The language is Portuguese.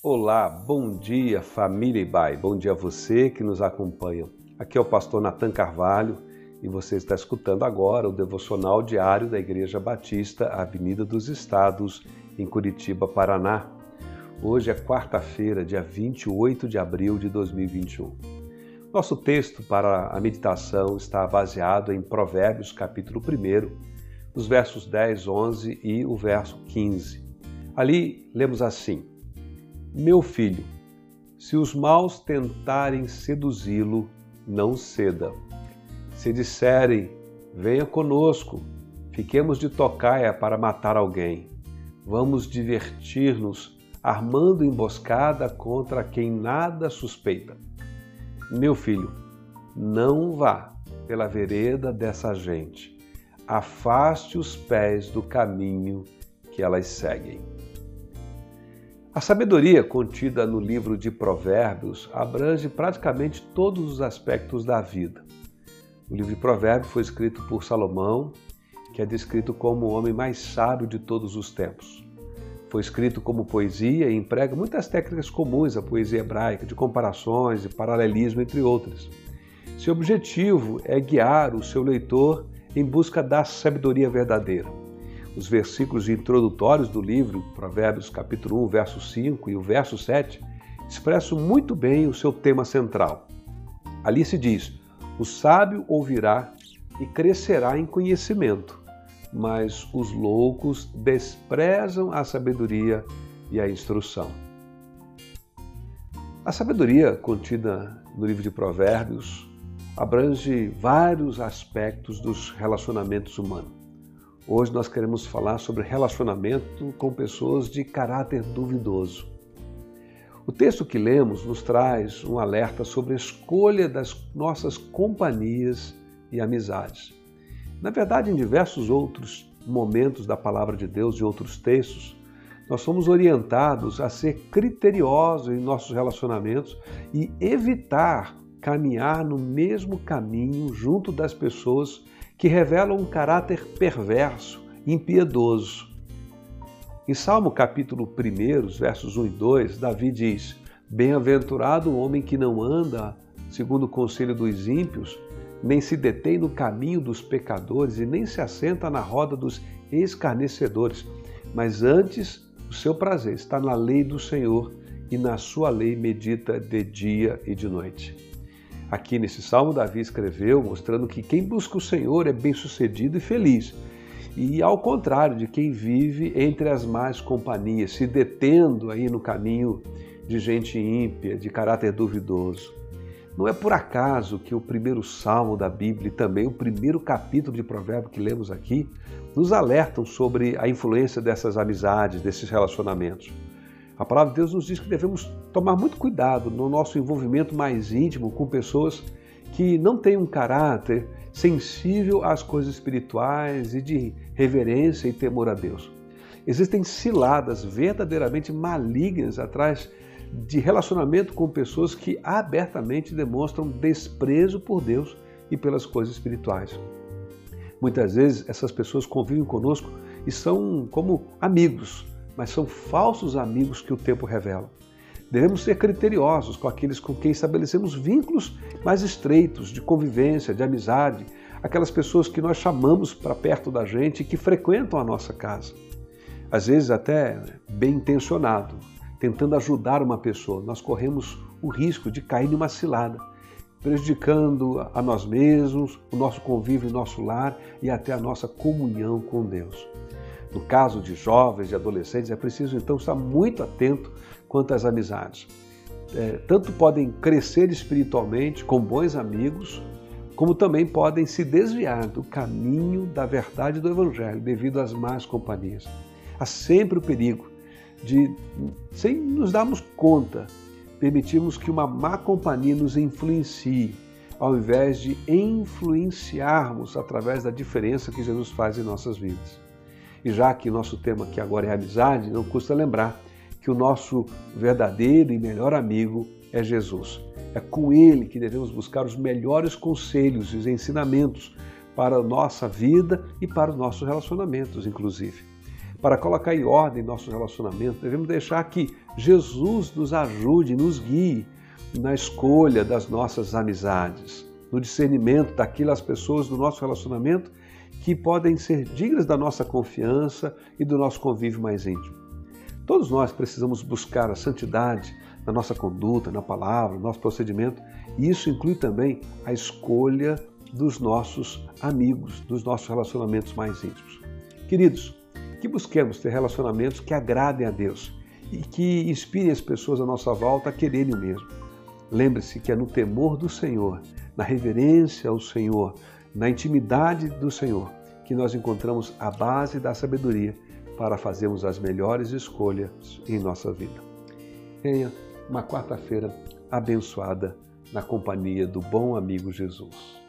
Olá, bom dia família Ibai, bom dia a você que nos acompanha. Aqui é o pastor Natan Carvalho e você está escutando agora o devocional diário da Igreja Batista Avenida dos Estados, em Curitiba, Paraná. Hoje é quarta-feira, dia 28 de abril de 2021. Nosso texto para a meditação está baseado em Provérbios, capítulo 1, os versos 10, 11 e o verso 15. Ali lemos assim: meu filho, se os maus tentarem seduzi-lo, não ceda. Se disserem, venha conosco, fiquemos de tocaia para matar alguém. Vamos divertir-nos armando emboscada contra quem nada suspeita. Meu filho, não vá pela vereda dessa gente. Afaste os pés do caminho que elas seguem. A sabedoria contida no livro de Provérbios abrange praticamente todos os aspectos da vida. O livro de Provérbios foi escrito por Salomão, que é descrito como o homem mais sábio de todos os tempos. Foi escrito como poesia e emprega muitas técnicas comuns à poesia hebraica, de comparações e paralelismo, entre outras. Seu objetivo é guiar o seu leitor em busca da sabedoria verdadeira. Os versículos introdutórios do livro, Provérbios capítulo 1, verso 5 e o verso 7, expressam muito bem o seu tema central. Ali se diz: O sábio ouvirá e crescerá em conhecimento, mas os loucos desprezam a sabedoria e a instrução. A sabedoria contida no livro de Provérbios abrange vários aspectos dos relacionamentos humanos. Hoje nós queremos falar sobre relacionamento com pessoas de caráter duvidoso. O texto que lemos nos traz um alerta sobre a escolha das nossas companhias e amizades. Na verdade, em diversos outros momentos da palavra de Deus e outros textos, nós somos orientados a ser criteriosos em nossos relacionamentos e evitar caminhar no mesmo caminho junto das pessoas que revelam um caráter perverso, impiedoso. Em Salmo capítulo 1, versos 1 e 2, Davi diz: Bem-aventurado o homem que não anda segundo o conselho dos ímpios, nem se detém no caminho dos pecadores e nem se assenta na roda dos escarnecedores, mas antes o seu prazer está na lei do Senhor e na sua lei medita de dia e de noite. Aqui nesse salmo, Davi escreveu mostrando que quem busca o Senhor é bem-sucedido e feliz. E ao contrário de quem vive entre as más companhias, se detendo aí no caminho de gente ímpia, de caráter duvidoso. Não é por acaso que o primeiro salmo da Bíblia e também o primeiro capítulo de Provérbio que lemos aqui nos alertam sobre a influência dessas amizades, desses relacionamentos. A palavra de Deus nos diz que devemos tomar muito cuidado no nosso envolvimento mais íntimo com pessoas que não têm um caráter sensível às coisas espirituais e de reverência e temor a Deus. Existem ciladas verdadeiramente malignas atrás de relacionamento com pessoas que abertamente demonstram desprezo por Deus e pelas coisas espirituais. Muitas vezes essas pessoas convivem conosco e são como amigos, mas são falsos amigos que o tempo revela. Devemos ser criteriosos com aqueles com quem estabelecemos vínculos mais estreitos de convivência, de amizade, aquelas pessoas que nós chamamos para perto da gente e que frequentam a nossa casa. Às vezes até bem intencionado, tentando ajudar uma pessoa, nós corremos o risco de cair numa cilada, prejudicando a nós mesmos, o nosso convívio em nosso lar e até a nossa comunhão com Deus. No caso de jovens e adolescentes, é preciso então estar muito atento quanto às amizades. É, tanto podem crescer espiritualmente com bons amigos, como também podem se desviar do caminho da verdade do Evangelho devido às más companhias. Há sempre o perigo de, sem nos darmos conta, permitirmos que uma má companhia nos influencie, ao invés de influenciarmos através da diferença que Jesus faz em nossas vidas. E já que nosso tema aqui agora é amizade, não custa lembrar que o nosso verdadeiro e melhor amigo é Jesus. É com ele que devemos buscar os melhores conselhos e ensinamentos para a nossa vida e para os nossos relacionamentos, inclusive. Para colocar em ordem nosso relacionamento, devemos deixar que Jesus nos ajude, nos guie na escolha das nossas amizades, no discernimento daquelas pessoas do nosso relacionamento que podem ser dignas da nossa confiança e do nosso convívio mais íntimo. Todos nós precisamos buscar a santidade na nossa conduta, na palavra, no nosso procedimento, e isso inclui também a escolha dos nossos amigos, dos nossos relacionamentos mais íntimos. Queridos, que busquemos ter relacionamentos que agradem a Deus e que inspirem as pessoas à nossa volta a quererem o mesmo. Lembre-se que é no temor do Senhor, na reverência ao Senhor, na intimidade do Senhor, que nós encontramos a base da sabedoria para fazermos as melhores escolhas em nossa vida. Tenha uma quarta-feira abençoada na companhia do bom amigo Jesus.